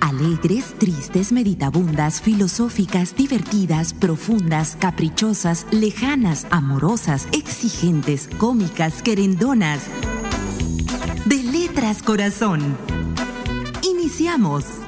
Alegres, tristes, meditabundas, filosóficas, divertidas, profundas, caprichosas, lejanas, amorosas, exigentes, cómicas, querendonas. De letras corazón. Iniciamos.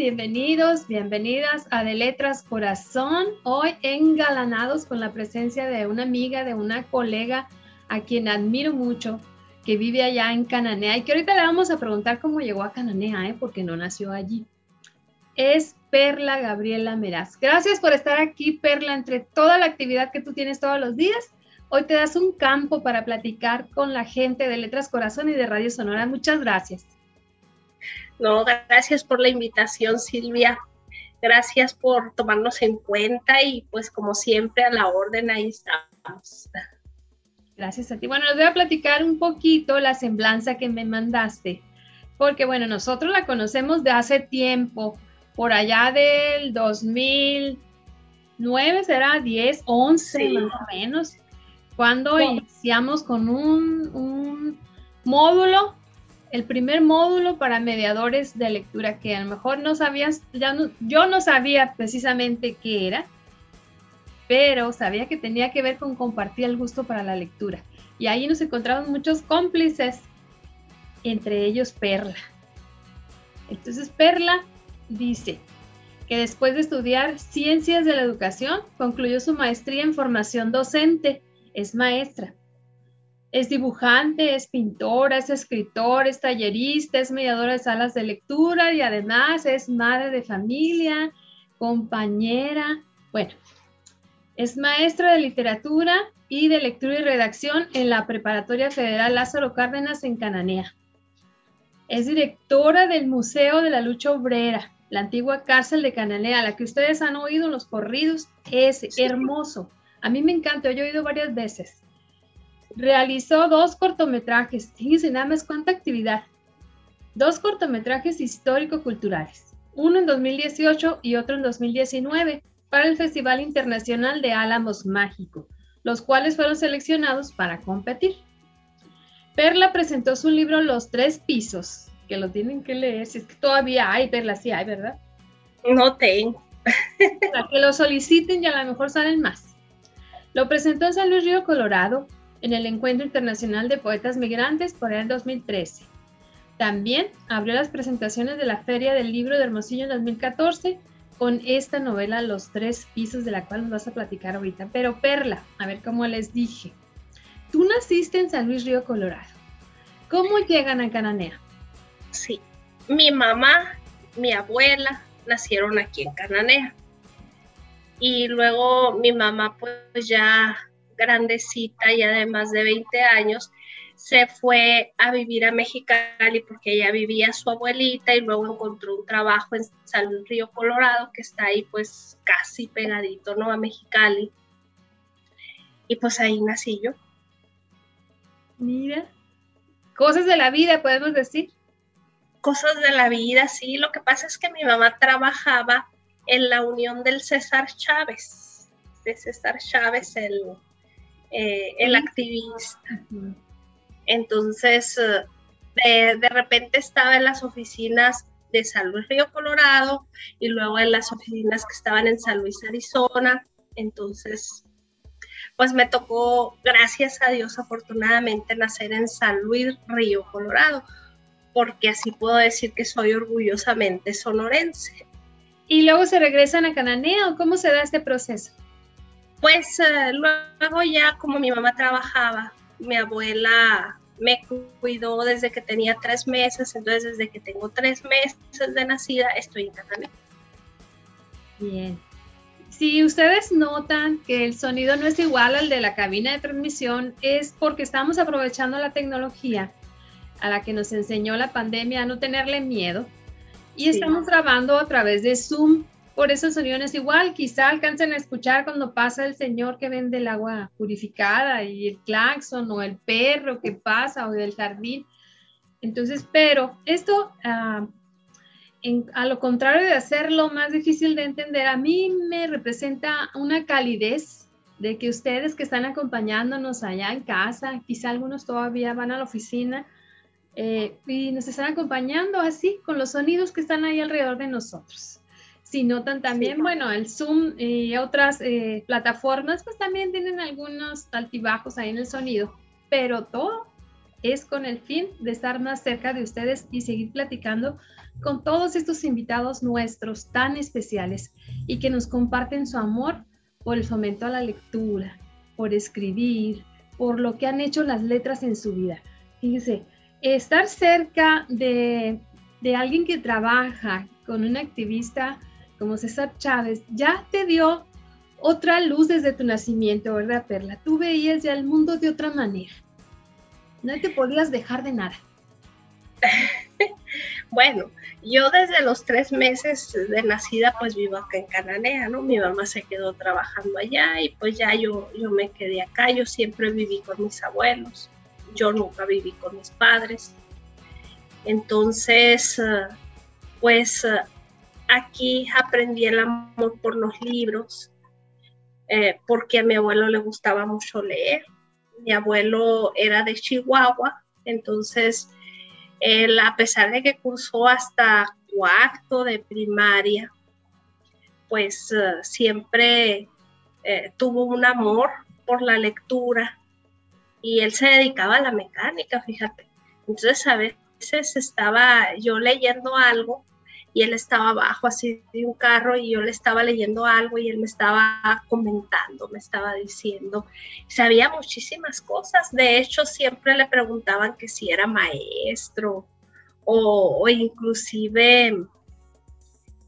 Bienvenidos, bienvenidas a De Letras Corazón. Hoy engalanados con la presencia de una amiga, de una colega a quien admiro mucho, que vive allá en Cananea y que ahorita le vamos a preguntar cómo llegó a Cananea, ¿eh? porque no nació allí. Es Perla Gabriela Meraz. Gracias por estar aquí, Perla, entre toda la actividad que tú tienes todos los días. Hoy te das un campo para platicar con la gente de Letras Corazón y de Radio Sonora. Muchas gracias. No, gracias por la invitación, Silvia. Gracias por tomarnos en cuenta y pues como siempre a la orden ahí estamos. Gracias a ti. Bueno, les voy a platicar un poquito la semblanza que me mandaste, porque bueno, nosotros la conocemos de hace tiempo, por allá del 2009, será 10, 11 más o menos, cuando iniciamos con un, un módulo el primer módulo para mediadores de lectura que a lo mejor no sabías, yo no sabía precisamente qué era, pero sabía que tenía que ver con compartir el gusto para la lectura. Y ahí nos encontramos muchos cómplices, entre ellos Perla. Entonces Perla dice que después de estudiar ciencias de la educación, concluyó su maestría en formación docente, es maestra es dibujante, es pintora, es escritor, es tallerista, es mediadora de salas de lectura y además es madre de familia, compañera. Bueno, es maestra de literatura y de lectura y redacción en la Preparatoria Federal Lázaro Cárdenas en Cananea. Es directora del Museo de la Lucha Obrera, la antigua cárcel de Cananea, la que ustedes han oído en los corridos. Es hermoso. A mí me encanta, yo he oído varias veces. Realizó dos cortometrajes, fíjense nada más cuánta actividad. Dos cortometrajes histórico-culturales, uno en 2018 y otro en 2019 para el Festival Internacional de Álamos Mágico, los cuales fueron seleccionados para competir. Perla presentó su libro Los Tres Pisos, que lo tienen que leer, si es que todavía hay, Perla, sí hay, ¿verdad? No tengo. Para que lo soliciten y a lo mejor salen más. Lo presentó en San Luis Río, Colorado, en el Encuentro Internacional de Poetas Migrantes por el 2013. También abrió las presentaciones de la Feria del Libro de Hermosillo en 2014 con esta novela Los Tres Pisos, de la cual nos vas a platicar ahorita. Pero Perla, a ver cómo les dije. Tú naciste en San Luis Río Colorado. ¿Cómo llegan a Cananea? Sí, mi mamá, mi abuela nacieron aquí en Cananea. Y luego mi mamá pues ya grandecita, y además de 20 años, se fue a vivir a Mexicali porque ella vivía su abuelita y luego encontró un trabajo en San Río Colorado, que está ahí pues casi pegadito, ¿no? A Mexicali. Y pues ahí nací yo. Mira, cosas de la vida, podemos decir. Cosas de la vida, sí. Lo que pasa es que mi mamá trabajaba en la unión del César Chávez, de César Chávez, el, eh, el activista. Entonces, eh, de, repente estaba en las oficinas de San Luis Río Colorado y luego en las oficinas que estaban en San Luis, Arizona. Entonces, pues me tocó, gracias a Dios, afortunadamente, nacer en San Luis Río Colorado, porque así puedo decir que soy orgullosamente sonorense. ¿Y luego se regresan a Cananea o cómo se da este proceso? Pues eh, luego ya como mi mamá trabajaba, mi abuela me cuidó desde que tenía tres meses, entonces desde que tengo tres meses de nacida estoy en. Bien. Si ustedes notan que el sonido no es igual al de la cabina de transmisión, es porque estamos aprovechando la tecnología a la que nos enseñó la pandemia a no tenerle miedo y estamos grabando a través de Zoom por eso el sonido no es igual. Quizá alcancen a escuchar cuando pasa el señor que vende el agua purificada y el claxon o el perro que pasa o del jardín. Entonces, pero esto, ah, a lo contrario de hacerlo más difícil de entender, a mí me representa una calidez de que ustedes que están acompañándonos allá en casa, quizá algunos todavía van a la oficina eh, y nos están acompañando así con los sonidos que están ahí alrededor de nosotros. Si notan también, bueno, el Zoom y otras eh, plataformas, pues también tienen algunos altibajos ahí en el sonido, pero todo es con el fin de estar más cerca de ustedes y seguir platicando con todos estos invitados nuestros tan especiales y que nos comparten su amor por el fomento a la lectura, por escribir, por lo que han hecho las letras en su vida. Fíjense, estar cerca de, de alguien que trabaja con un activista como César Chávez ya te dio otra luz desde tu nacimiento, ¿verdad, Perla? Tú veías ya el mundo de otra manera. No te podías dejar de nada. bueno, yo desde los tres meses de nacida pues vivo acá en Cananea, ¿no? Mi mamá se quedó trabajando allá y pues ya yo, yo me quedé acá, yo siempre viví con mis abuelos, yo nunca viví con mis padres. Entonces, eh, pues eh, aquí aprendí el amor por los libros, eh, porque a mi abuelo le gustaba mucho leer. Mi abuelo era de Chihuahua, entonces él, a pesar de que cursó hasta cuarto de primaria, pues eh, siempre eh, tuvo un amor por la lectura y él se dedicaba a la mecánica, fíjate. Entonces a veces estaba yo leyendo algo y él estaba abajo así de un carro y yo le estaba leyendo algo y él me estaba comentando, me estaba diciendo, sabía muchísimas cosas, de hecho siempre le preguntaban que si era maestro o, inclusive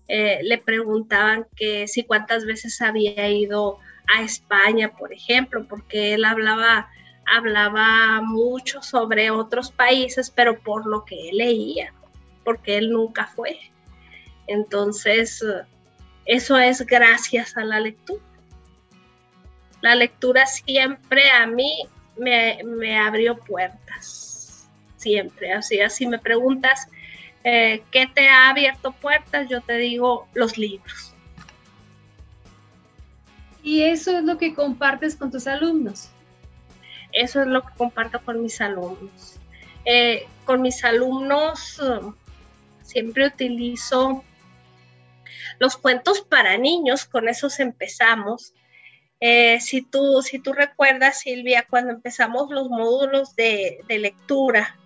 eh, le preguntaban que si cuántas veces había ido a España, por ejemplo, porque él hablaba hablaba mucho sobre otros países, pero por lo que él leía, porque él nunca fue. Entonces, eso es gracias a la lectura. La lectura siempre a mí me, abrió puertas, siempre. Así, así me preguntas, eh, ¿qué te ha abierto puertas? Yo te digo los libros. Y eso es lo que compartes con tus alumnos. Eso es lo que comparto con mis alumnos. Eh, con mis alumnos siempre utilizo los cuentos para niños, con esos empezamos. Eh, si, tú, si tú recuerdas, Silvia, cuando empezamos los módulos de, lectura,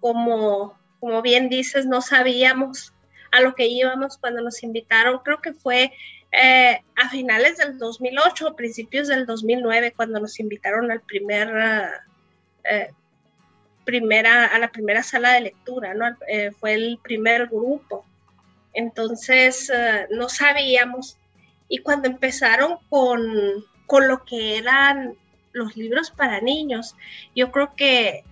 como, como bien dices, no sabíamos a lo que íbamos cuando nos invitaron, creo que fue eh, a finales del 2008, principios del 2009, cuando nos invitaron al primer, eh, primera, a la primera sala de lectura, ¿no? fue el primer grupo. Entonces eh, no sabíamos. Y cuando empezaron con, lo que eran los libros para niños, yo creo que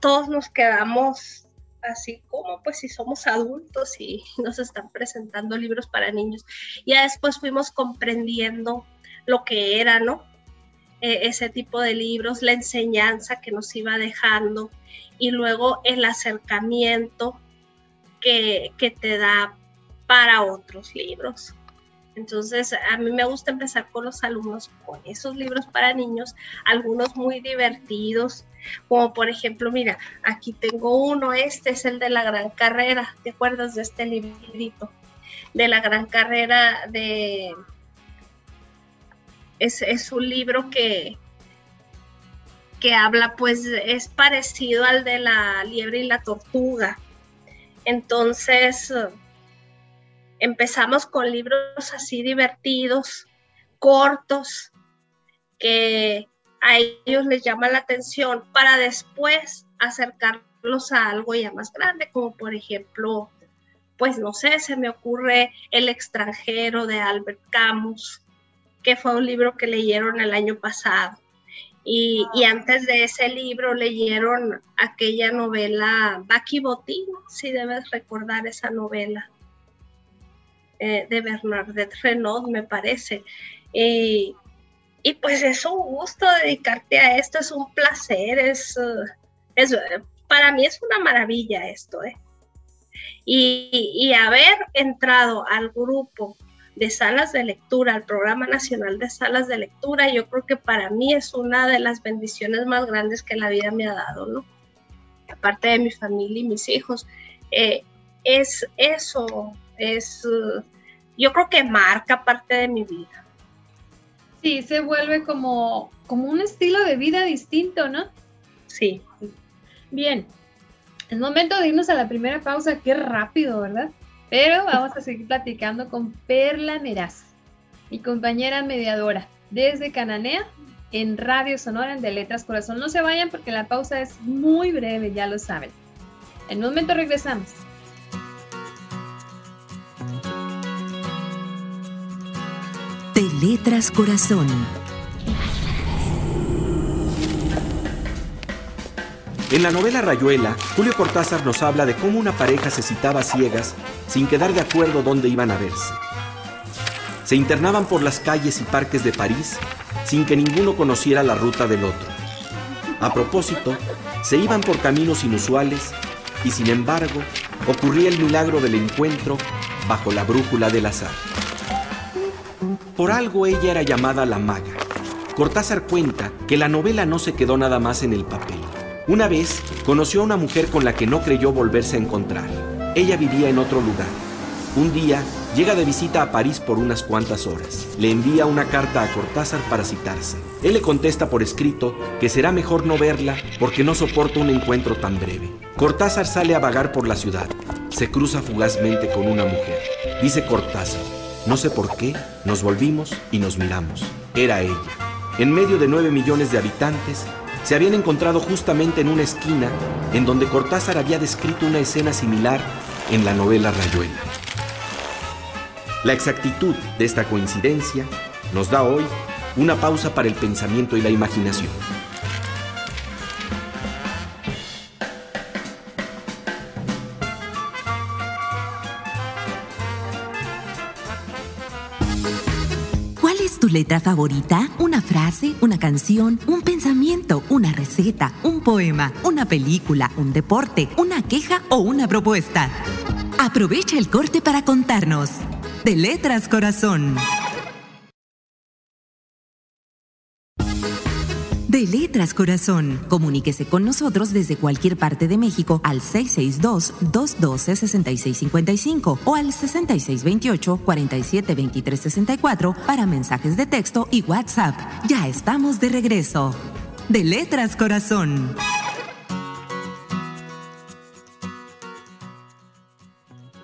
todos nos quedamos así como pues si somos adultos y nos están presentando libros para niños. Ya después fuimos comprendiendo lo que era, ¿no? E, ese tipo de libros, la enseñanza que nos iba dejando y luego el acercamiento que, que te da para otros libros. Entonces, a mí me gusta empezar con los alumnos con esos libros para niños, algunos muy divertidos, como por ejemplo, mira, aquí tengo uno, este es el de la gran carrera, ¿te acuerdas de este librito? De la gran carrera de... Es, es un libro que, que habla, pues es parecido al de la liebre y la tortuga. Entonces, empezamos con libros así divertidos, cortos, que a ellos les llama la atención para después acercarlos a algo ya más grande, como por ejemplo, pues no sé, se me ocurre El extranjero de Albert Camus, que fue un libro que leyeron el año pasado. Y, antes de ese libro leyeron aquella novela Baki Botín, si debes recordar esa novela. Eh, de Bernadette Renaud, me parece. Y, pues es un gusto dedicarte a esto, es un placer, es, es para mí es una maravilla esto. ¿eh? Y, haber entrado al grupo de salas de lectura, al Programa Nacional de Salas de Lectura, yo creo que para mí es una de las bendiciones más grandes que la vida me ha dado, ¿no? Aparte de mi familia y mis hijos, eh, es eso, es, yo creo que marca parte de mi vida. Sí, se vuelve como, como un estilo de vida distinto, ¿no? Sí. Bien, es momento de irnos a la primera pausa, qué rápido, ¿verdad? Pero vamos a seguir platicando con Perla Meraz, mi compañera mediadora desde Cananea en Radio Sonora de Letras Corazón. No se vayan porque la pausa es muy breve, ya lo saben. En un momento regresamos. Letras Corazón. En la novela Rayuela, Julio Cortázar nos habla de cómo una pareja se citaba ciegas sin quedar de acuerdo dónde iban a verse. Se internaban por las calles y parques de París sin que ninguno conociera la ruta del otro. A propósito, se iban por caminos inusuales y sin embargo ocurría el milagro del encuentro bajo la brújula del azar. Por algo ella era llamada la maga. Cortázar cuenta que la novela no se quedó nada más en el papel. Una vez conoció a una mujer con la que no creyó volverse a encontrar. Ella vivía en otro lugar. Un día llega de visita a París por unas cuantas horas. Le envía una carta a Cortázar para citarse. Él le contesta por escrito que será mejor no verla porque no soporta un encuentro tan breve. Cortázar sale a vagar por la ciudad. Se cruza fugazmente con una mujer. Dice Cortázar, no sé por qué, nos volvimos y nos miramos. Era ella. En medio de nueve millones de habitantes, se habían encontrado justamente en una esquina en donde Cortázar había descrito una escena similar en la novela Rayuela. La exactitud de esta coincidencia nos da hoy una pausa para el pensamiento y la imaginación. Letra favorita? ¿Una frase, una canción, un pensamiento, una receta, un poema, una película, un deporte, una queja o una propuesta? Aprovecha el corte para contarnos. De Letras Corazón. Letras Corazón. Comuníquese con nosotros desde cualquier parte de México al 662-212-6655 o al 6628-472364 para mensajes de texto y WhatsApp. Ya estamos de regreso. De Letras Corazón.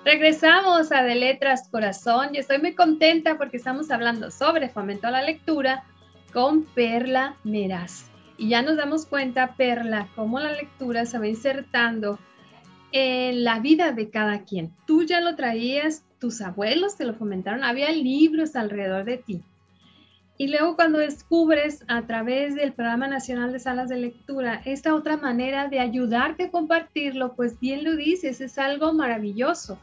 Regresamos a De Letras Corazón y estoy muy contenta porque estamos hablando sobre fomento a la lectura con Perla Meraz. Y ya nos damos cuenta, Perla, cómo la lectura se va insertando en la vida de cada quien. Tú ya lo traías, tus abuelos te lo fomentaron, había libros alrededor de ti. Y luego cuando descubres a través del Programa Nacional de Salas de Lectura esta otra manera de ayudarte a compartirlo, pues bien lo dices, es algo maravilloso.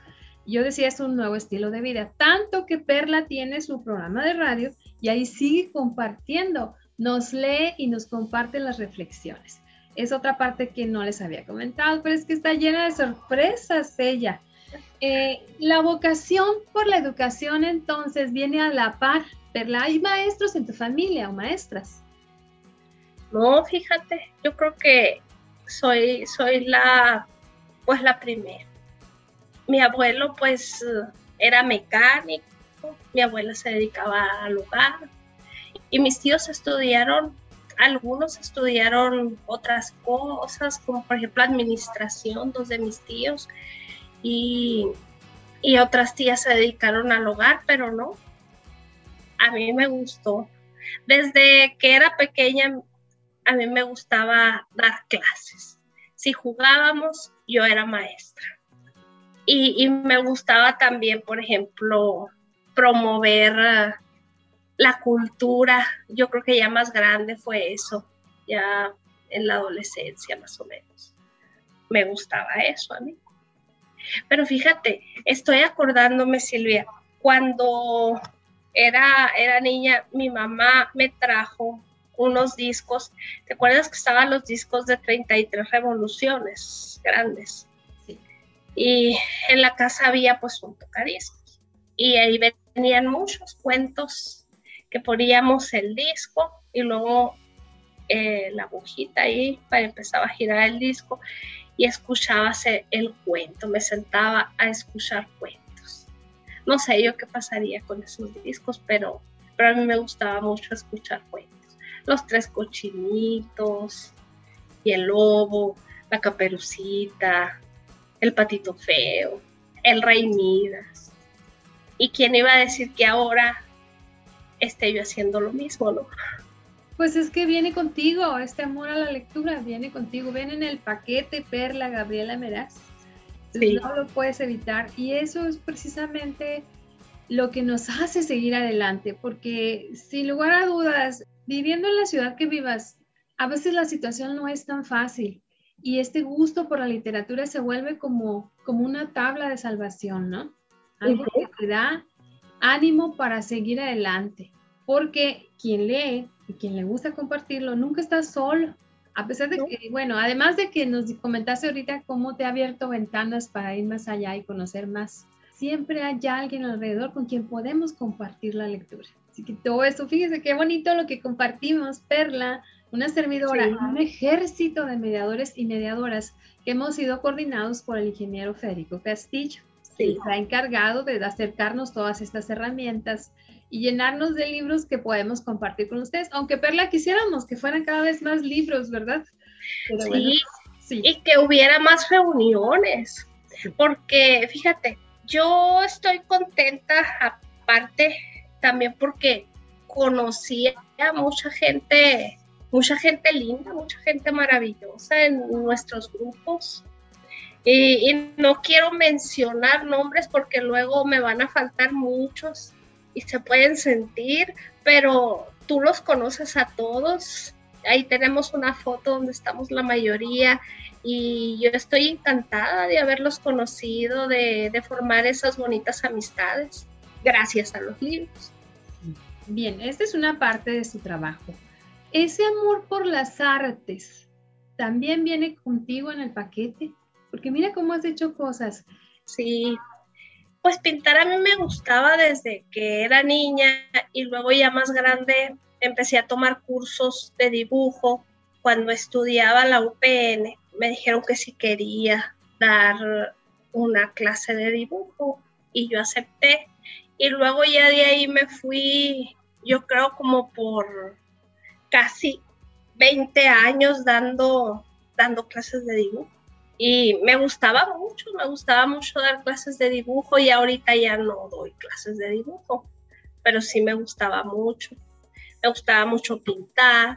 Yo decía, es un nuevo estilo de vida, tanto que Perla tiene su programa de radio y ahí sigue compartiendo, nos lee y nos comparte las reflexiones. Es otra parte que no les había comentado, pero es que está llena de sorpresas ella. Eh, la vocación por la educación entonces viene a la par, ¿verdad? ¿Hay maestros en tu familia o maestras? No, fíjate, yo creo que soy, soy la, pues la primera. Mi abuelo pues era mecánico, mi abuela se dedicaba al hogar y mis tíos estudiaron, algunos estudiaron otras cosas, como por ejemplo administración, dos de mis tíos, y, y otras tías se dedicaron al hogar, pero no, a mí me gustó. Desde que era pequeña, a mí me gustaba dar clases. Si jugábamos, yo era maestra. Y, y, me gustaba también, por ejemplo, promover la cultura. Yo creo que ya más grande fue eso, ya en la adolescencia más o menos. Me gustaba eso a mí. Pero fíjate, estoy acordándome, Silvia, cuando era, era niña, mi mamá me trajo unos discos. ¿Te acuerdas que estaban los discos de 33 revoluciones grandes? y en la casa había pues un tocadiscos y ahí venían muchos cuentos que poníamos el disco y luego eh, la agujita ahí para empezar a girar el disco y escuchaba el cuento, me sentaba a escuchar cuentos. No sé yo qué pasaría con esos discos, pero, pero a mí me gustaba mucho escuchar cuentos. Los tres cochinitos y el lobo, la caperucita, el patito feo, el rey Midas. ¿Y quién iba a decir que ahora esté yo haciendo lo mismo, no? Pues es que viene contigo, este amor a la lectura viene contigo, viene en el paquete Perla Gabriela Meraz. No lo puedes evitar y eso es precisamente lo que nos hace seguir adelante, porque sin lugar a dudas, viviendo en la ciudad que vivas, a veces la situación no es tan fácil y este gusto por la literatura se vuelve como, como una tabla de salvación, ¿no? Algo que te da ánimo para seguir adelante, porque quien lee y quien le gusta compartirlo nunca está solo. A pesar de que, bueno, además de que nos comentaste ahorita cómo te ha abierto ventanas para ir más allá y conocer más, siempre hay alguien alrededor con quien podemos compartir la lectura. Así que todo eso, fíjese qué bonito lo que compartimos, Perla, una servidora, un ejército de mediadores y mediadoras que hemos sido coordinados por el ingeniero Federico Castillo. Sí. Ha encargado de acercarnos todas estas herramientas y llenarnos de libros que podemos compartir con ustedes, aunque Perla quisiéramos que fueran cada vez más libros, ¿verdad? sí, sí, y que hubiera más reuniones, porque fíjate, yo estoy contenta aparte también porque conocí a mucha gente, mucha gente linda, mucha gente maravillosa en nuestros grupos. Y, no quiero mencionar nombres porque luego me van a faltar muchos, y se pueden sentir, pero tú los conoces a todos. Ahí tenemos una foto donde estamos la mayoría y yo estoy encantada de haberlos conocido, de, de formar esas bonitas amistades gracias a los libros. Bien, esta es una parte de su trabajo. Ese amor por las artes también viene contigo en el paquete, porque mira cómo has hecho cosas. Sí, pues pintar a mí me gustaba desde que era niña y luego ya más grande empecé a tomar cursos de dibujo. Cuando estudiaba la UPN me dijeron que si quería dar una clase de dibujo y yo acepté. Y luego ya de ahí me fui, yo creo como por casi 20 años dando, dando clases de dibujo y me gustaba mucho, me gustaba mucho dar clases de dibujo y ahorita ya no doy clases de dibujo, pero sí me gustaba mucho. Me gustaba mucho pintar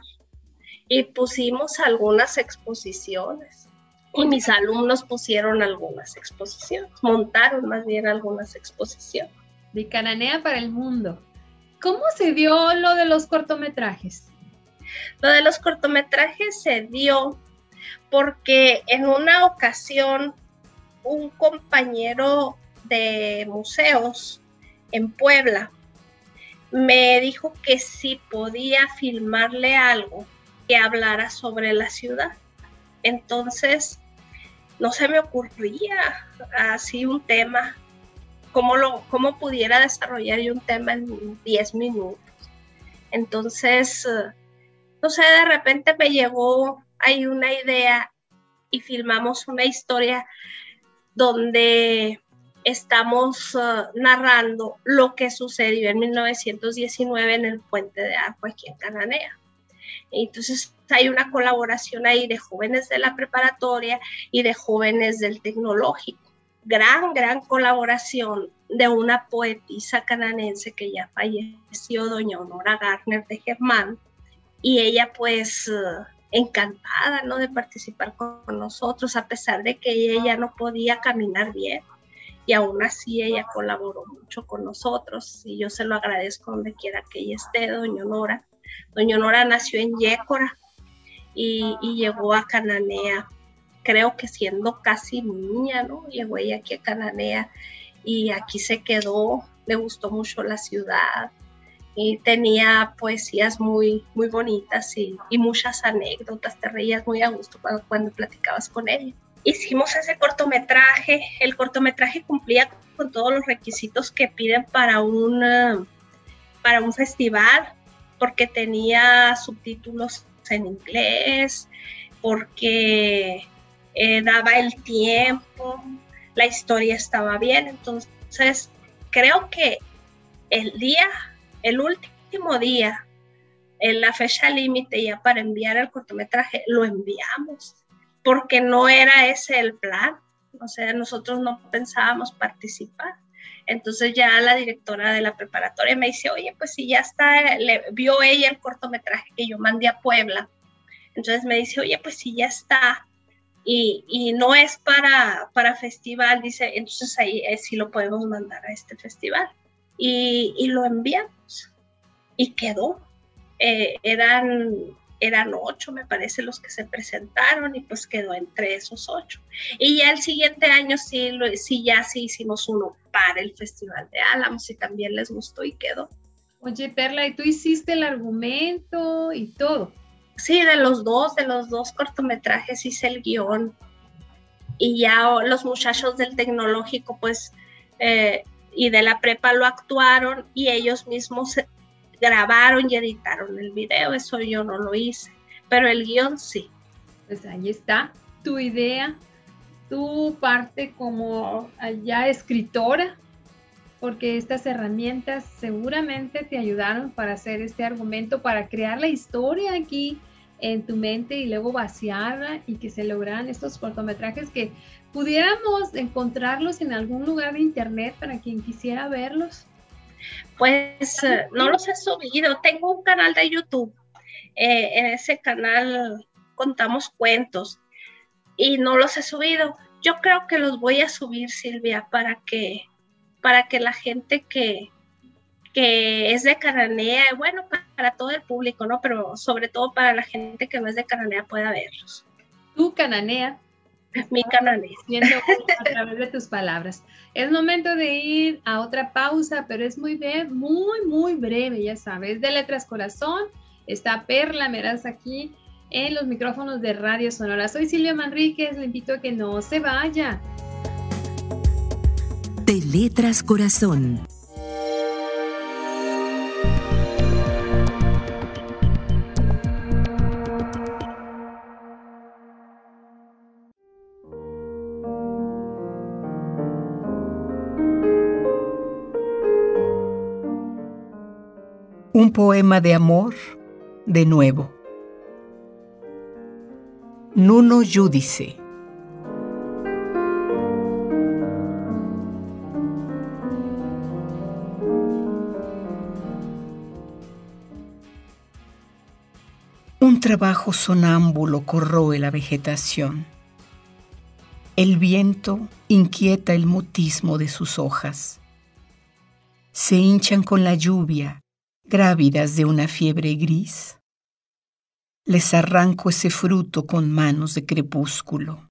y pusimos algunas exposiciones y mis alumnos pusieron algunas exposiciones, montaron más bien algunas exposiciones. De Cananea para el mundo. ¿Cómo se dio lo de los cortometrajes? Lo de los cortometrajes se dio porque en una ocasión un compañero de museos en Puebla me dijo que si podía filmarle algo que hablara sobre la ciudad. Entonces, no se me ocurría así un tema, cómo, lo, cómo pudiera desarrollar yo un tema en 10 minutos. Entonces, no sé, de repente me llegó hay una idea y filmamos una historia donde estamos uh, narrando lo que sucedió en 1919 en el puente de Arco aquí en Cananea. Entonces hay una colaboración ahí de jóvenes de la preparatoria y de jóvenes del tecnológico. Gran, gran colaboración de una poetisa cananense que ya falleció, doña Honora Garner de Germán. Y ella pues uh, encantada, ¿no? De participar con nosotros, a pesar de que ella no podía caminar bien. Y aún así ella colaboró mucho con nosotros y yo se lo agradezco donde quiera que ella esté, doña Nora. Doña Nora nació en Yécora y, y llegó a Cananea, creo que siendo casi niña, ¿no? Llegó ella aquí a Cananea y aquí se quedó, le gustó mucho la ciudad, y tenía poesías muy, muy bonitas y, muchas anécdotas, te reías muy a gusto cuando, platicabas con ella. hicimos ese cortometraje. El cortometraje cumplía con todos los requisitos que piden para un, para un festival, porque tenía subtítulos en inglés, porque eh, daba el tiempo, la historia estaba bien. Entonces, creo que el día, el último día, en la fecha límite ya para enviar el cortometraje, lo enviamos, porque no era ese el plan. O sea, nosotros no pensábamos participar. Entonces ya la directora de la preparatoria me dice, oye, pues si ya está, le, vio ella el cortometraje que yo mandé a Puebla. Entonces me dice, oye, pues si ya está, y, no es para, para festival, dice, entonces ahí eh, sí lo podemos mandar a este festival. Y, lo enviamos y quedó. Eh, eran, eran ocho, me parece, los que se presentaron y pues quedó entre esos ocho. Y ya el siguiente año sí, lo, sí ya sí hicimos uno para el Festival de Álamos y también les gustó y quedó. Oye, Perla, ¿y tú hiciste el argumento y todo? Sí, de los dos, de los dos cortometrajes hice el guion. Y ya los muchachos del tecnológico, pues, eh, y de la prepa lo actuaron y ellos mismos grabaron y editaron el video. Eso yo no lo hice, pero el guion sí. Pues ahí está tu idea, tu parte como ya escritora, porque estas herramientas seguramente te ayudaron para hacer este argumento, para crear la historia aquí en tu mente y luego vaciarla y que se lograran estos cortometrajes que pudiéramos encontrarlos en algún lugar de internet para quien quisiera verlos. Pues eh, no los he subido, tengo un canal de YouTube, eh, en ese canal contamos cuentos y no los he subido. Yo creo que los voy a subir, Silvia, para que, para que la gente que, que es de Cananea, bueno, para, todo el público, ¿no? Pero sobre todo para la gente que no es de Cananea pueda verlos. Tu Cananea. Mi Cananea. a través de tus palabras. Es momento de ir a otra pausa, pero es muy, muy, muy breve, ya sabes. De Letras Corazón está Perla Meraz aquí en los micrófonos de Radio Sonora. Soy Silvia Manríquez, le invito a que no se vaya. De Letras Corazón poema de amor de nuevo. Nuno Judice. Un trabajo sonámbulo corroe la vegetación. El viento inquieta el mutismo de sus hojas. Se hinchan con la lluvia grávidas de una fiebre gris. Les arranco ese fruto con manos de crepúsculo.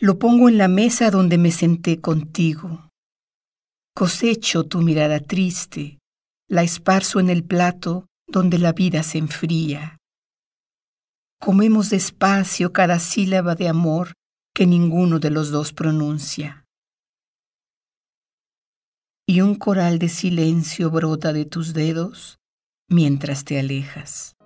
Lo pongo en la mesa donde me senté contigo. Cosecho tu mirada triste, la esparzo en el plato donde la vida se enfría. Comemos despacio cada sílaba de amor que ninguno de los dos pronuncia y un coral de silencio brota de tus dedos mientras te alejas.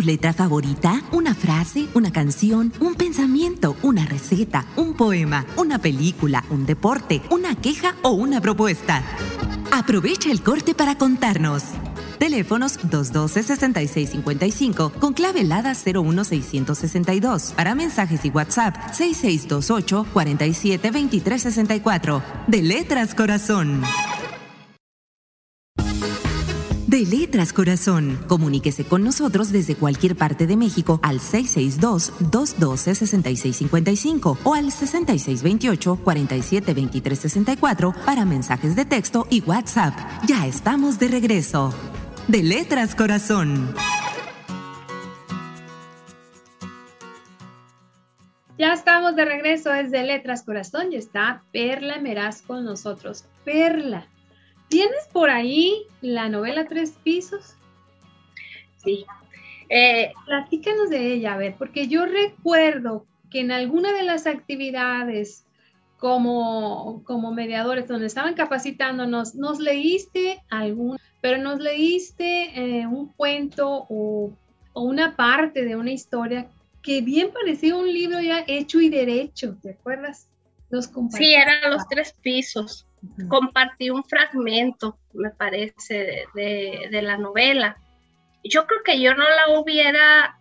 Letra favorita? ¿Una frase, una canción, un pensamiento, una receta, un poema, una película, un deporte, una queja o una propuesta? Aprovecha el corte para contarnos. Teléfonos 212-6655 con clave helada 01662. Para mensajes y WhatsApp 6628 472364. De Letras Corazón. De Letras Corazón. Comuníquese con nosotros desde cualquier parte de México al 662-212-6655 o al 6628-472364 para mensajes de texto y WhatsApp. Ya estamos de regreso. De Letras Corazón. Ya estamos de regreso desde Letras Corazón y está Perla Meraz con nosotros. Perla, ¿Tienes por ahí la novela Tres Pisos? Sí. Eh, Platícanos de ella, a ver, porque yo recuerdo que en alguna de las actividades como, como mediadores donde estaban capacitándonos, nos leíste algún, pero nos leíste eh, un cuento o, o, una parte de una historia que bien parecía un libro ya hecho y derecho, ¿te acuerdas? Los sí, eran los tres pisos compartí un fragmento, me parece, de, la novela. Yo creo que yo no la hubiera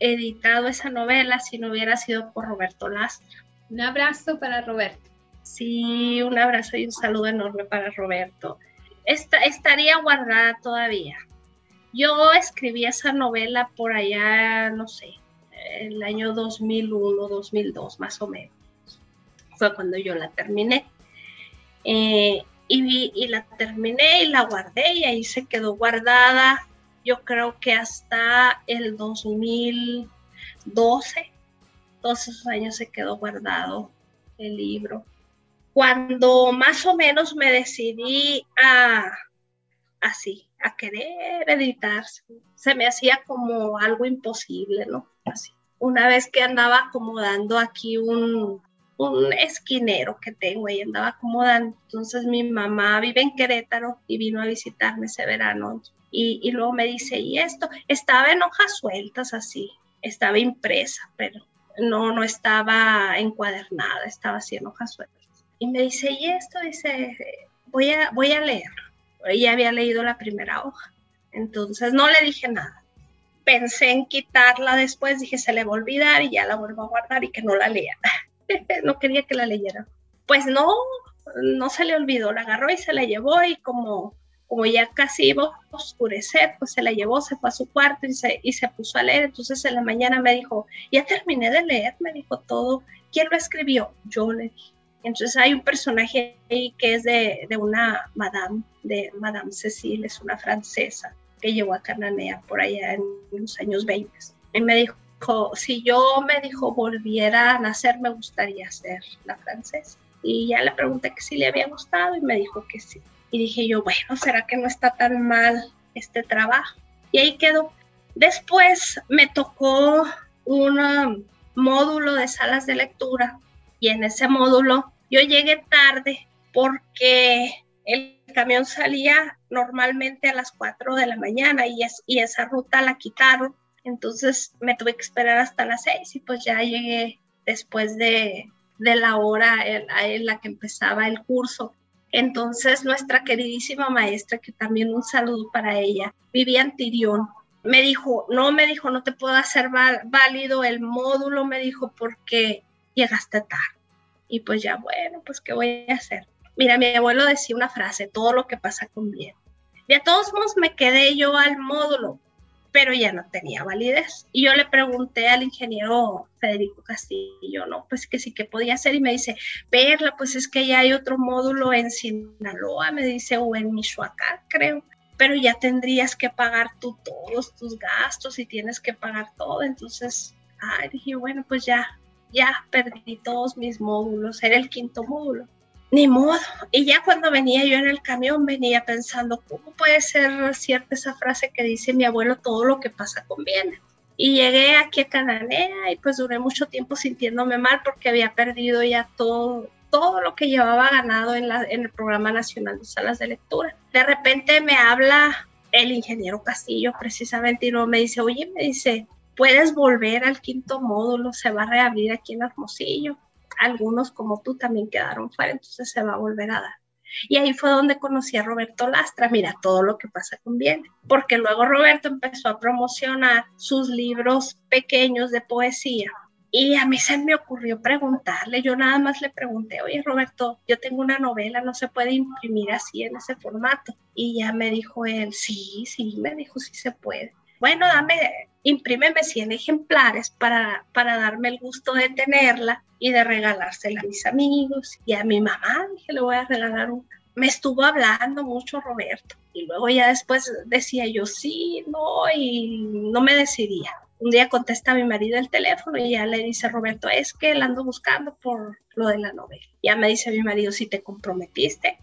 editado esa novela si no hubiera sido por Roberto Lastra. Un abrazo para Roberto. Sí, un abrazo y un saludo enorme para Roberto. estaría guardada todavía. Yo escribí esa novela por allá, no sé, el año 2001, 2002 más o menos. Fue cuando yo la terminé. Eh, y, y, la terminé y la guardé y ahí se quedó guardada, yo creo que hasta el 2012, todos esos años se quedó guardado el libro. Cuando más o menos me decidí a así, a querer editar, se me hacía como algo imposible, ¿no? Así. Una vez que andaba acomodando aquí un, un esquinero que tengo y andaba acomodando. Entonces mi mamá vive en Querétaro y vino a visitarme ese verano. Y, y luego me dice, ¿y esto? Estaba en hojas sueltas así, estaba impresa, pero no, no estaba encuadernada, estaba así en hojas sueltas. Y me dice, ¿y esto? Dice, voy a, voy a leer. Ella había leído la primera hoja. Entonces no le dije nada. Pensé en quitarla después, dije, se le va a olvidar y ya la vuelvo a guardar y que no la lea. no quería que la leyera. Pues no, no se le olvidó, la agarró y se la llevó y como, como ya casi iba a oscurecer, pues se la llevó, se fue a su cuarto y se, y se puso a leer. Entonces en la mañana me dijo, ya terminé de leer, me dijo todo. ¿Quién lo escribió? Yo le dije. Entonces hay un personaje ahí que es de, de una madame, de Madame Cecile, es una francesa que llegó a Cananea por allá en los años 20. Y me dijo, si yo me dijo volviera a nacer, me gustaría ser la francesa. Y ya le pregunté que si le había gustado y me dijo que sí. Y dije yo, bueno, ¿será que no está tan mal este trabajo? Y ahí quedó. Después me tocó un um, módulo de salas de lectura y en ese módulo yo llegué tarde porque el camión salía normalmente a las 4 de la mañana y, es, y esa ruta la quitaron entonces me tuve que esperar hasta las seis y pues ya llegué después de, la hora en, la que empezaba el curso. Entonces nuestra queridísima maestra, que también un saludo para ella, Vivian Tirión, me dijo, no, me dijo, no te puedo hacer válido el módulo, me dijo, porque llegaste tarde. Y pues ya, bueno, pues ¿qué voy a hacer? Mira, mi abuelo decía una frase, todo lo que pasa con bien. Y a todos modos me quedé yo al módulo, pero ya no tenía validez. Y yo le pregunté al ingeniero Federico Castillo, ¿no? Pues que sí que podía hacer y me dice, Perla, pues es que ya hay otro módulo en Sinaloa, me dice, o en Michoacán, creo, pero ya tendrías que pagar tú todos tus gastos y tienes que pagar todo. Entonces, ay, dije, bueno, pues ya, ya perdí todos mis módulos, era el quinto módulo ni modo. Y ya cuando venía yo en el camión, venía pensando, ¿cómo puede ser cierta esa frase que dice mi abuelo, todo lo que pasa conviene? Y llegué aquí a Cananea y pues duré mucho tiempo sintiéndome mal porque había perdido ya todo, todo lo que llevaba ganado en, en el Programa Nacional de Salas de Lectura. De repente me habla el ingeniero Castillo precisamente y luego me dice, oye, me dice, puedes volver al quinto módulo, se va a reabrir aquí en Hermosillo algunos como tú también quedaron fuera, entonces se va a volver a dar. Y ahí fue donde conocí a Roberto Lastra, mira, todo lo que pasa conviene, porque luego Roberto empezó a promocionar sus libros pequeños de poesía Y a mí se me ocurrió preguntarle, yo nada más le pregunté, oye Roberto, yo tengo una novela, no se puede imprimir así en ese formato. Y ya me dijo él, sí, sí, me dijo, sí se puede. Bueno, dame, imprímeme 100 ejemplares para, para darme el gusto de tenerla y de regalársela a mis amigos y a mi mamá, dije, le voy a regalar una. Me estuvo hablando mucho Roberto y luego ya después decía yo sí, no, y no me decidía un día contesta mi marido el teléfono y ya le dice Roberto, es que la ando buscando por lo de la novela. Ya me dice mi marido, si te comprometiste,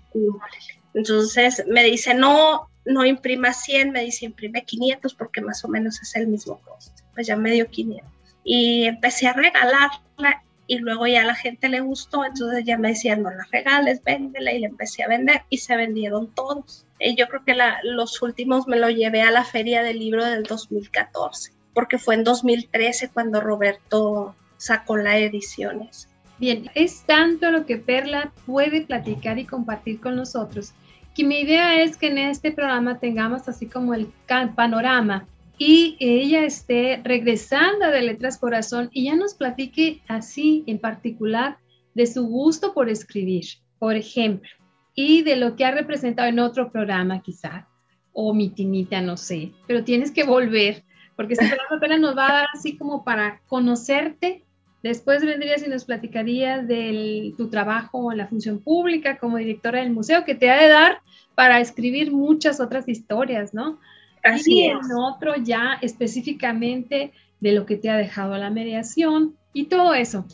Entonces me dice, no, no imprima 100, me dice, imprime 500 porque más o menos es el mismo costo. Pues ya me dio 500. Y empecé a regalarla y luego ya la gente le gustó, entonces ya me decían, no la regales, véndela y le empecé a vender y se vendieron todos. Y yo creo que los últimos me lo llevé a la feria del libro del 2014 porque fue en 2013 cuando Roberto sacó la ediciones. Bien, es tanto lo que Perla puede platicar y compartir con nosotros que mi idea es que en este programa tengamos así como el panorama y ella esté regresando de Letras Corazón y ya nos platique así en particular de su gusto por escribir, por ejemplo, y de lo que ha representado en otro programa quizá, o mi tinita, no sé, pero tienes que volver porque este programa apenas nos va a dar así como para conocerte. Después vendrías y nos platicarías de tu trabajo en la función pública como directora del museo, que te ha de dar para escribir muchas otras historias, ¿no? Así y en otro ya específicamente de lo que te ha dejado la mediación y todo eso.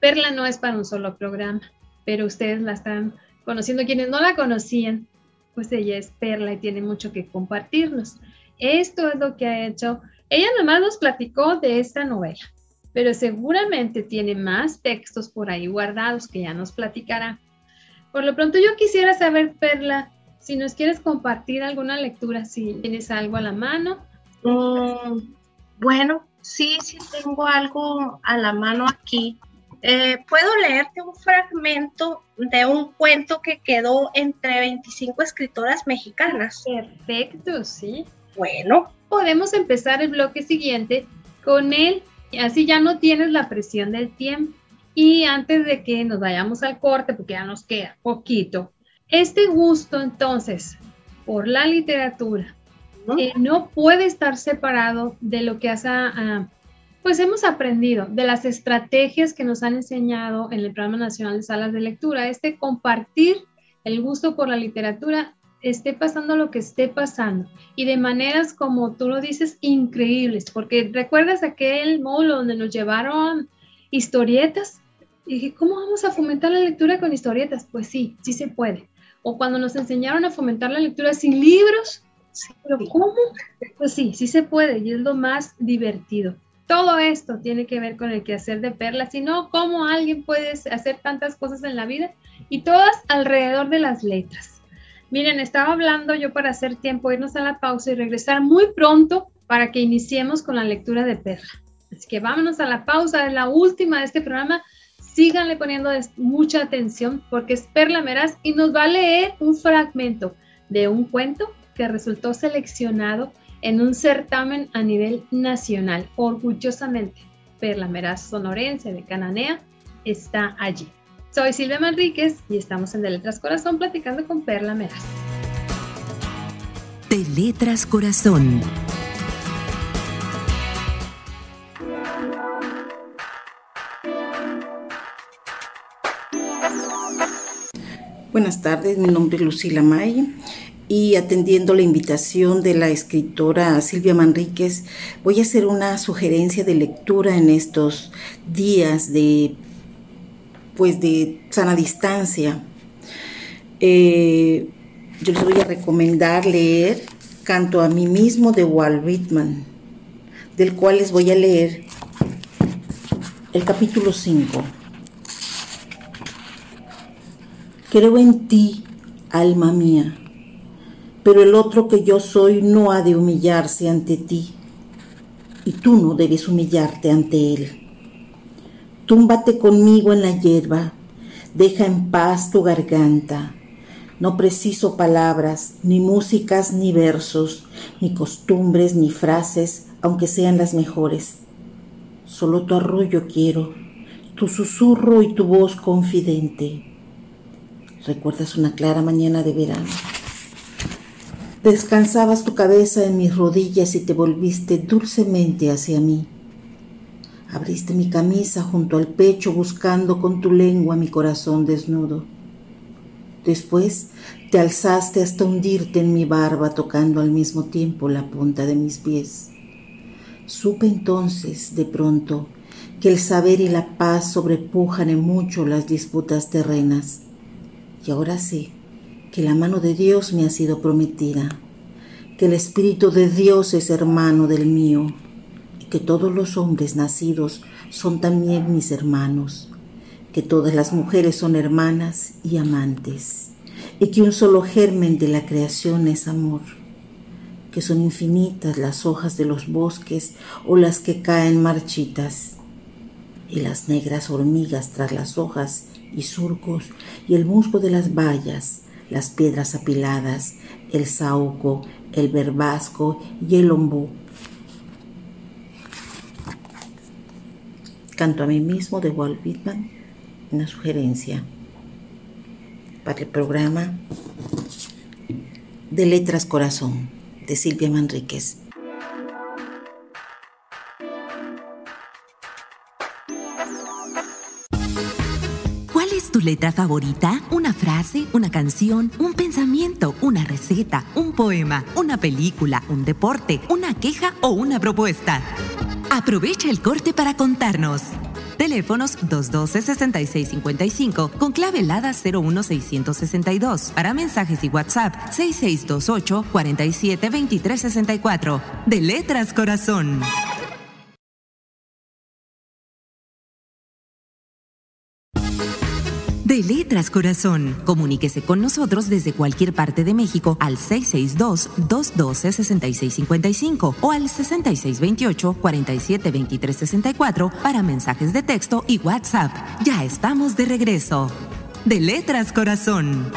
Perla no es para un solo programa, pero ustedes la están conociendo. Quienes no la conocían, pues ella es Perla y tiene mucho que compartirnos. Esto es lo que ha hecho ella nomás nos platicó de esta novela, pero seguramente tiene más textos por ahí guardados que ya nos platicará. Por lo pronto yo quisiera saber, Perla, si nos quieres compartir alguna lectura, si tienes algo a la mano. Mm, bueno, sí, sí tengo algo a la mano aquí. Eh, puedo leerte un fragmento de un cuento que quedó entre 25 escritoras mexicanas. Perfecto, sí. Bueno, podemos empezar el bloque siguiente con él, así ya no tienes la presión del tiempo. Y antes de que nos vayamos al corte, porque ya nos queda poquito, este gusto entonces por la literatura eh, no puede estar separado de lo que has, ah, pues hemos aprendido, de las estrategias que nos han enseñado en el Programa Nacional de Salas de Lectura, este compartir el gusto por la literatura esté pasando lo que esté pasando y de maneras como tú lo dices increíbles, porque recuerdas aquel módulo donde nos llevaron historietas y dije, ¿cómo vamos a fomentar la lectura con historietas? Pues sí, sí se puede. O cuando nos enseñaron a fomentar la lectura sin libros, pero ¿cómo? Pues sí, sí se puede y es lo más divertido. Todo esto tiene que ver con el quehacer de Perla, si no, ¿cómo alguien puede hacer tantas cosas en la vida? Y todas alrededor de las letras. Miren, estaba hablando yo para hacer tiempo, irnos a la pausa y regresar muy pronto para que iniciemos con la lectura de Perla. Así que vámonos a la pausa, es la última de este programa. Síganle poniendo mucha atención porque es Perla Meraz y nos va a leer un fragmento de un cuento que resultó seleccionado en un certamen a nivel nacional. Orgullosamente, Perla Meraz sonorense de Cananea está allí. Soy Silvia Manríquez y estamos en De Letras Corazón platicando con Perla Meraz. De Letras Corazón. Buenas tardes, mi nombre es Lucila May y atendiendo la invitación de la escritora Silvia Manríquez, voy a hacer una sugerencia de lectura en estos días de pues de sana distancia. Eh, yo les voy a recomendar leer Canto a mí mismo de Walt Whitman, del cual les voy a leer el capítulo 5. Creo en ti, alma mía, pero el otro que yo soy no ha de humillarse ante ti, y tú no debes humillarte ante él. Túmbate conmigo en la hierba, deja en paz tu garganta. No preciso palabras, ni músicas, ni versos, ni costumbres, ni frases, aunque sean las mejores. Solo tu arrullo quiero, tu susurro y tu voz confidente. ¿Recuerdas una clara mañana de verano? Descansabas tu cabeza en mis rodillas y te volviste dulcemente hacia mí. Abriste mi camisa junto al pecho buscando con tu lengua mi corazón desnudo. Después te alzaste hasta hundirte en mi barba tocando al mismo tiempo la punta de mis pies. Supe entonces, de pronto, que el saber y la paz sobrepujan en mucho las disputas terrenas. Y ahora sé que la mano de Dios me ha sido prometida, que el Espíritu de Dios es hermano del mío, que todos los hombres nacidos son también mis hermanos, que todas las mujeres son hermanas y amantes, y que un solo germen de la creación es amor, que son infinitas las hojas de los bosques o las que caen marchitas, y las negras hormigas tras las hojas y surcos, y el musgo de las vallas, las piedras apiladas, el saúco, el verbasco y el ombú. Canto a mí mismo de Walt Whitman, una sugerencia para el programa de Letras Corazón de Silvia Manríquez. Tu letra favorita? ¿Una frase, una canción, un pensamiento, una receta, un poema, una película, un deporte, una queja o una propuesta? Aprovecha el corte para contarnos. Teléfonos 212-6655 con clave helada 01662. Para mensajes y WhatsApp 6628 472364. De Letras Corazón. De Letras Corazón. Comuníquese con nosotros desde cualquier parte de México al 662-212-6655 o al 6628-472364 para mensajes de texto y WhatsApp. Ya estamos de regreso. De Letras Corazón.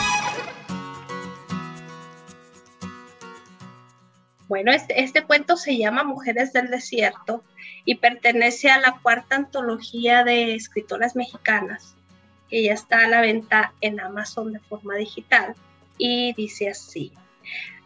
Bueno, este, este, cuento se llama Mujeres del Desierto y pertenece a la cuarta antología de escritoras mexicanas que ya está a la venta en Amazon de forma digital y dice así,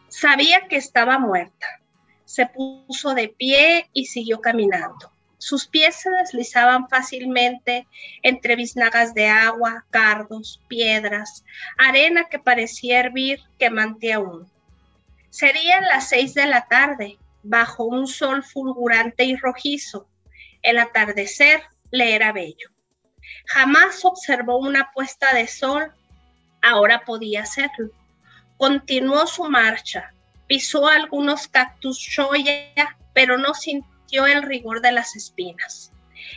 sabía que estaba muerta, se puso de pie y siguió caminando. Sus pies se deslizaban fácilmente entre biznagas de agua, cardos, piedras, arena que parecía hervir, quemante aún. Serían las seis de la tarde, bajo un sol fulgurante y rojizo. El atardecer le era bello. Jamás observó una puesta de sol, ahora podía hacerlo. Continuó su marcha, pisó algunos cactus shoya, pero no sintió el rigor de las espinas.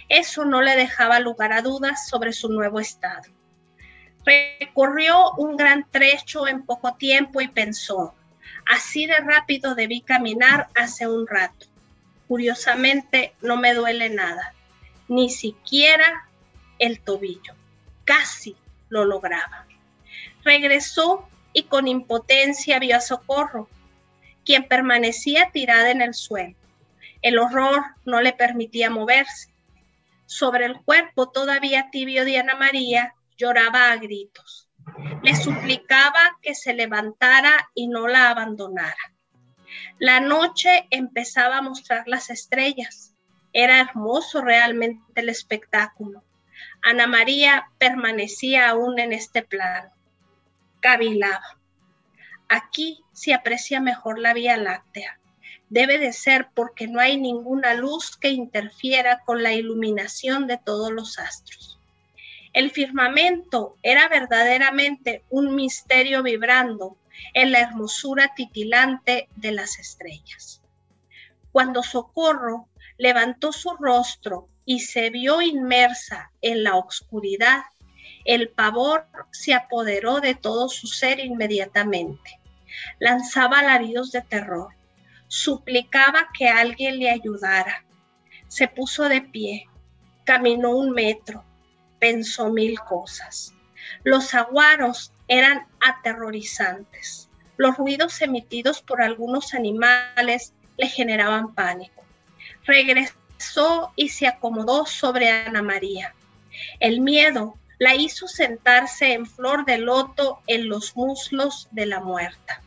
Eso no le dejaba lugar a dudas sobre su nuevo estado. Recorrió un gran trecho en poco tiempo y pensó, así de rápido debí caminar hace un rato. Curiosamente, no me duele nada, ni siquiera el tobillo. Casi lo lograba. Regresó y con impotencia vio a Socorro, quien permanecía tirada en el suelo. El horror no le permitía moverse. Sobre el cuerpo todavía tibio de Ana María lloraba a gritos. Le suplicaba que se levantara y no la abandonara. La noche empezaba a mostrar las estrellas. Era hermoso realmente el espectáculo. Ana María permanecía aún en este plano. Cavilaba. Aquí se aprecia mejor la Vía Láctea. Debe de ser porque no hay ninguna luz que interfiera con la iluminación de todos los astros. El firmamento era verdaderamente un misterio vibrando en la hermosura titilante de las estrellas. Cuando Socorro levantó su rostro y se vio inmersa en la oscuridad, el pavor se apoderó de todo su ser inmediatamente. Lanzaba alaridos de terror, suplicaba que alguien le ayudara. Se puso de pie, caminó un metro, pensó mil cosas. Los aguaros eran aterrorizantes. Los ruidos emitidos por algunos animales le generaban pánico. Regresó y se acomodó sobre Ana María. El miedo la hizo sentarse en flor de loto en los muslos de la muerta.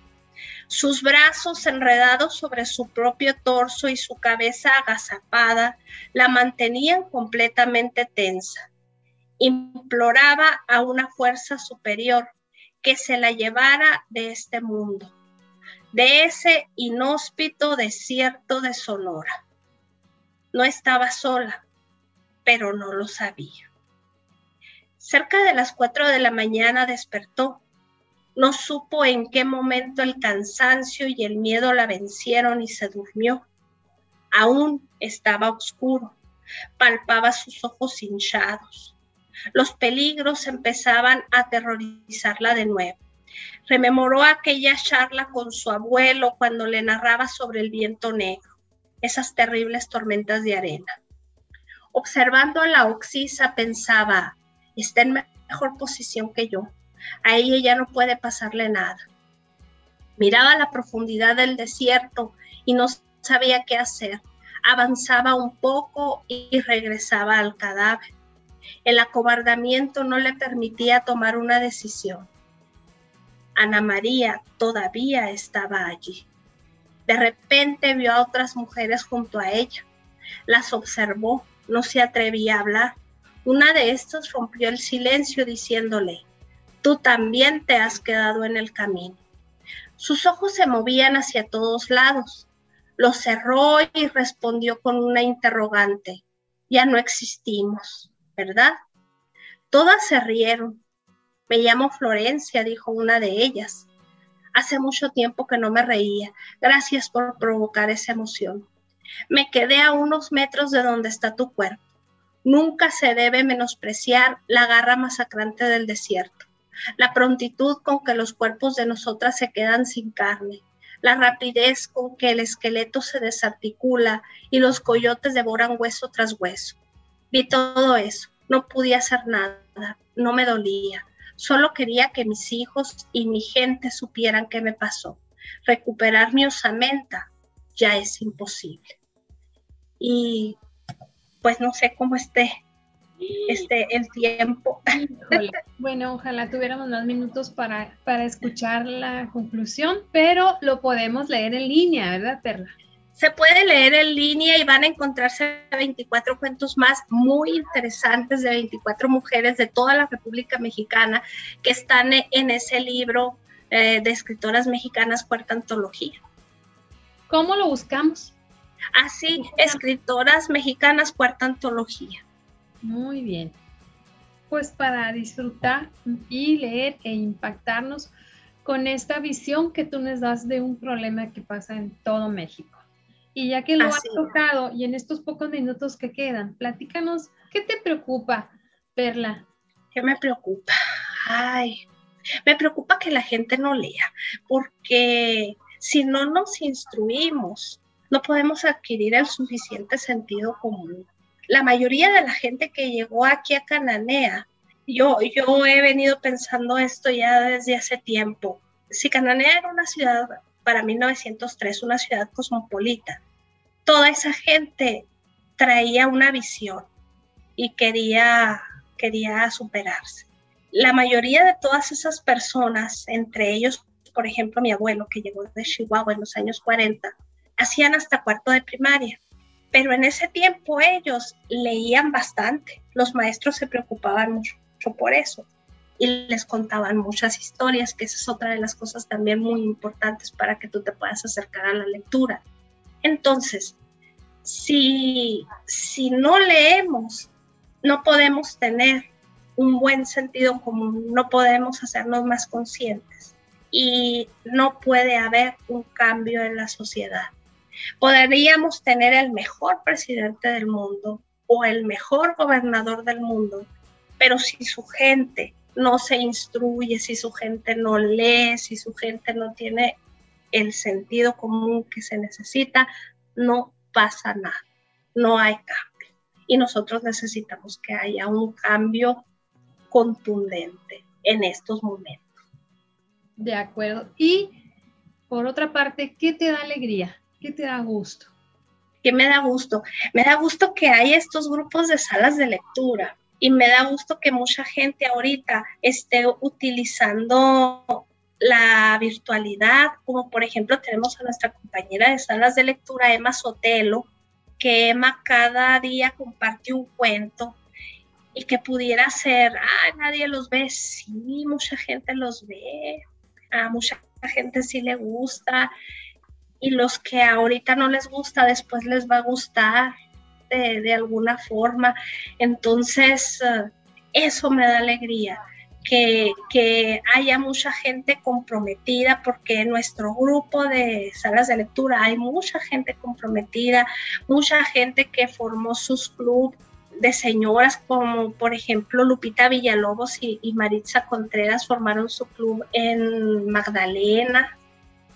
Sus brazos enredados sobre su propio torso y su cabeza agazapada la mantenían completamente tensa. Imploraba a una fuerza superior que se la llevara de este mundo, de ese inhóspito desierto de Sonora. No estaba sola, pero no lo sabía. Cerca de las cuatro de la mañana despertó no supo en qué momento el cansancio y el miedo la vencieron y se durmió. Aún estaba oscuro. Palpaba sus ojos hinchados. Los peligros empezaban a aterrorizarla de nuevo. Rememoró aquella charla con su abuelo cuando le narraba sobre el viento negro, esas terribles tormentas de arena. Observando a la Oxisa pensaba, está en mejor posición que yo a ella ya no puede pasarle nada. Miraba la profundidad del desierto y no sabía qué hacer. Avanzaba un poco y regresaba al cadáver. El acobardamiento no le permitía tomar una decisión. Ana María todavía estaba allí. De repente vio a otras mujeres junto a ella. Las observó, no se atrevía a hablar. Una de estas rompió el silencio diciéndole, tú también te has quedado en el camino. Sus ojos se movían hacia todos lados. Los cerró y respondió con una interrogante. Ya no existimos, ¿verdad? Todas se rieron. Me llamo Florencia, dijo una de ellas. Hace mucho tiempo que no me reía. Gracias por provocar esa emoción. Me quedé a unos metros de donde está tu cuerpo. Nunca se debe menospreciar la garra masacrante del desierto la prontitud con que los cuerpos de nosotras se quedan sin carne, la rapidez con que el esqueleto se desarticula y los coyotes devoran hueso tras hueso. Vi todo eso, no pude hacer nada, no me dolía, solo quería que mis hijos y mi gente supieran qué me pasó. Recuperar mi osamenta ya es imposible. Y pues no sé cómo esté este, el tiempo. Bueno, ojalá tuviéramos más minutos para, para escuchar la conclusión, pero lo podemos leer en línea, ¿verdad, Perla? Se puede leer en línea y van a encontrarse 24 cuentos más muy interesantes de 24 mujeres de toda la República Mexicana que están en ese libro eh, de escritoras mexicanas, cuarta antología. ¿Cómo lo buscamos? Así, escritoras mexicanas, cuarta antología. Muy bien. Pues para disfrutar y leer e impactarnos con esta visión que tú nos das de un problema que pasa en todo México. Y ya que lo has tocado y en estos pocos minutos que quedan, platícanos, ¿qué te preocupa, Perla? ¿Qué me preocupa? Ay, me preocupa que la gente no lea, porque si no nos instruimos, no podemos adquirir el suficiente sentido común la mayoría de la gente que llegó aquí a Cananea, yo, yo he venido pensando esto ya desde hace tiempo. Si Cananea era una ciudad para 1903, una ciudad cosmopolita, toda esa gente traía una visión y quería, quería superarse. La mayoría de todas esas personas, entre ellos, por ejemplo, mi abuelo que llegó de Chihuahua en los años 40, hacían hasta cuarto de primaria pero en ese tiempo ellos leían bastante, los maestros se preocupaban mucho, por eso y les contaban muchas historias, que esa es otra de las cosas también muy importantes para que tú te puedas acercar a la lectura. Entonces, si, si no leemos, no podemos tener un buen sentido común, no podemos hacernos más conscientes y no puede haber un cambio en la sociedad. Podríamos tener el mejor presidente del mundo o el mejor gobernador del mundo, pero si su gente no se instruye, si su gente no lee, si su gente no tiene el sentido común que se necesita, no pasa nada, no hay cambio. Y nosotros necesitamos que haya un cambio contundente en estos momentos. De acuerdo. Y por otra parte, ¿qué te da alegría? ¿Qué te da gusto? ¿Qué me da gusto? Me da gusto que hay estos grupos de salas de lectura y me da gusto que mucha gente ahorita esté utilizando la virtualidad, como por ejemplo tenemos a nuestra compañera de salas de lectura, Emma Sotelo, que Emma cada día comparte un cuento y que pudiera ser, ah, nadie los ve, sí, mucha gente los ve, a mucha gente sí le gusta, y los que ahorita no les gusta, después les va a gustar de, alguna forma. Entonces, eh, eso me da alegría. Que, haya mucha gente comprometida, porque en nuestro grupo de salas de lectura hay mucha gente comprometida, mucha gente que formó sus clubes de señoras como por ejemplo Lupita Villalobos y, y Maritza Contreras formaron su club en Magdalena,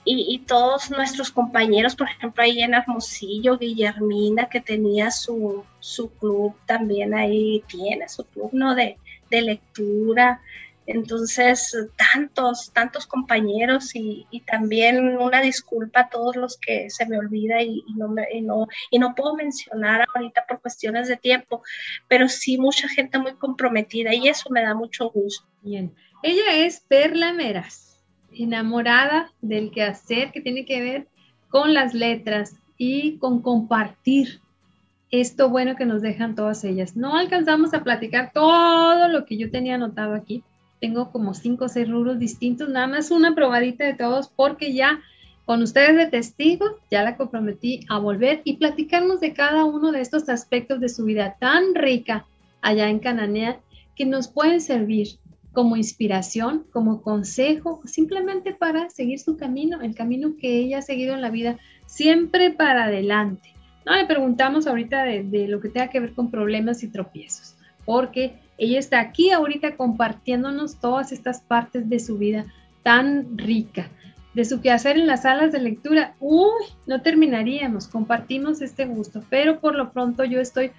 y, todos nuestros compañeros, por ejemplo, ahí en Hermosillo, Guillermina, que tenía su, su club también ahí, tiene su club, ¿no? De, de lectura. Entonces, tantos, tantos compañeros y, y, también una disculpa a todos los que se me olvida y, no me, y, no, y no puedo mencionar ahorita por cuestiones de tiempo, pero sí mucha gente muy comprometida y eso me da mucho gusto. Bien, ella es Perla Meras enamorada del quehacer que tiene que ver con las letras y con compartir esto bueno que nos dejan todas ellas. No alcanzamos a platicar todo lo que yo tenía anotado aquí. Tengo como cinco o seis rubros distintos, nada más una probadita de todos porque ya con ustedes de testigos ya la comprometí a volver y platicarnos de cada uno de estos aspectos de su vida tan rica allá en Cananea que nos pueden servir como inspiración, como consejo, simplemente para seguir su camino, el camino que ella ha seguido en la vida, siempre para adelante. No le preguntamos ahorita de, lo que tenga que ver con problemas y tropiezos, porque ella está aquí ahorita compartiéndonos todas estas partes de su vida tan rica, de su quehacer en las salas de lectura. Uy, no terminaríamos, compartimos este gusto, pero por lo pronto yo estoy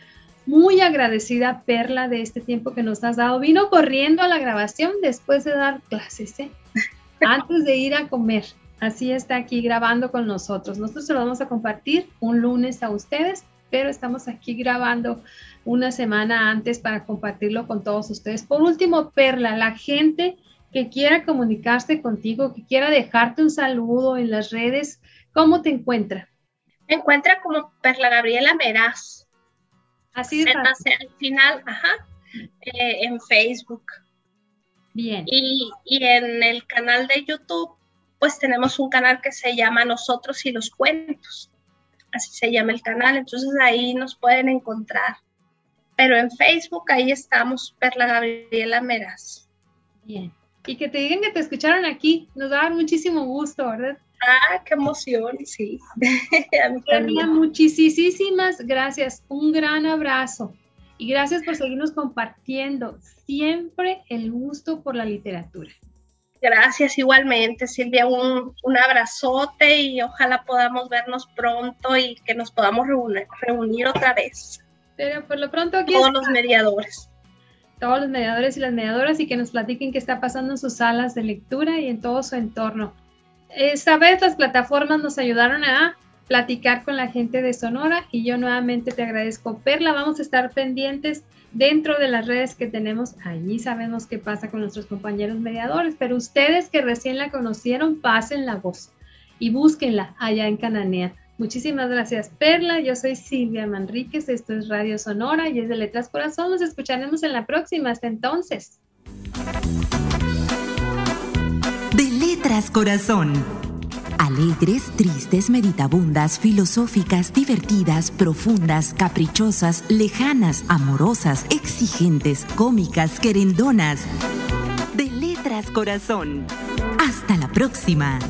muy agradecida, Perla, de este tiempo que nos has dado. Vino corriendo a la grabación después de dar clases, ¿eh? antes de ir a comer. Así está aquí grabando con nosotros. Nosotros se lo vamos a compartir un lunes a ustedes, pero estamos aquí grabando una semana antes para compartirlo con todos ustedes. Por último, Perla, la gente que quiera comunicarse contigo, que quiera dejarte un saludo en las redes, ¿cómo te encuentra? Me encuentra como Perla Gabriela Meraz Así es. al final, ajá, eh, en Facebook. Bien. Y, y en el canal de YouTube, pues tenemos un canal que se llama Nosotros y los Cuentos. Así se llama el canal, entonces ahí nos pueden encontrar. Pero en Facebook ahí estamos, Perla Gabriela Meraz. Bien. Y que te digan que te escucharon aquí, nos da muchísimo gusto, ¿verdad? Ah, qué emoción, sí. muchísimas gracias. Un gran abrazo. Y gracias por seguirnos compartiendo siempre el gusto por la literatura. Gracias igualmente, Silvia. Un, un abrazote y ojalá podamos vernos pronto y que nos podamos reunir, reunir otra vez. Pero por lo pronto aquí. Todos los mediadores. Todos los mediadores y las mediadoras y que nos platiquen qué está pasando en sus salas de lectura y en todo su entorno. Esta vez las plataformas nos ayudaron a platicar con la gente de Sonora y yo nuevamente te agradezco. Perla, vamos a estar pendientes dentro de las redes que tenemos. Allí sabemos qué pasa con nuestros compañeros mediadores, pero ustedes que recién la conocieron, pasen la voz y búsquenla allá en Cananea. Muchísimas gracias, Perla. Yo soy Silvia Manríquez. Esto es Radio Sonora y es de Letras Corazón. Nos escucharemos en la próxima. Hasta entonces. De Letras Corazón. Alegres, tristes, meditabundas, filosóficas, divertidas, profundas, caprichosas, lejanas, amorosas, exigentes, cómicas, querendonas. De Letras Corazón. Hasta la próxima.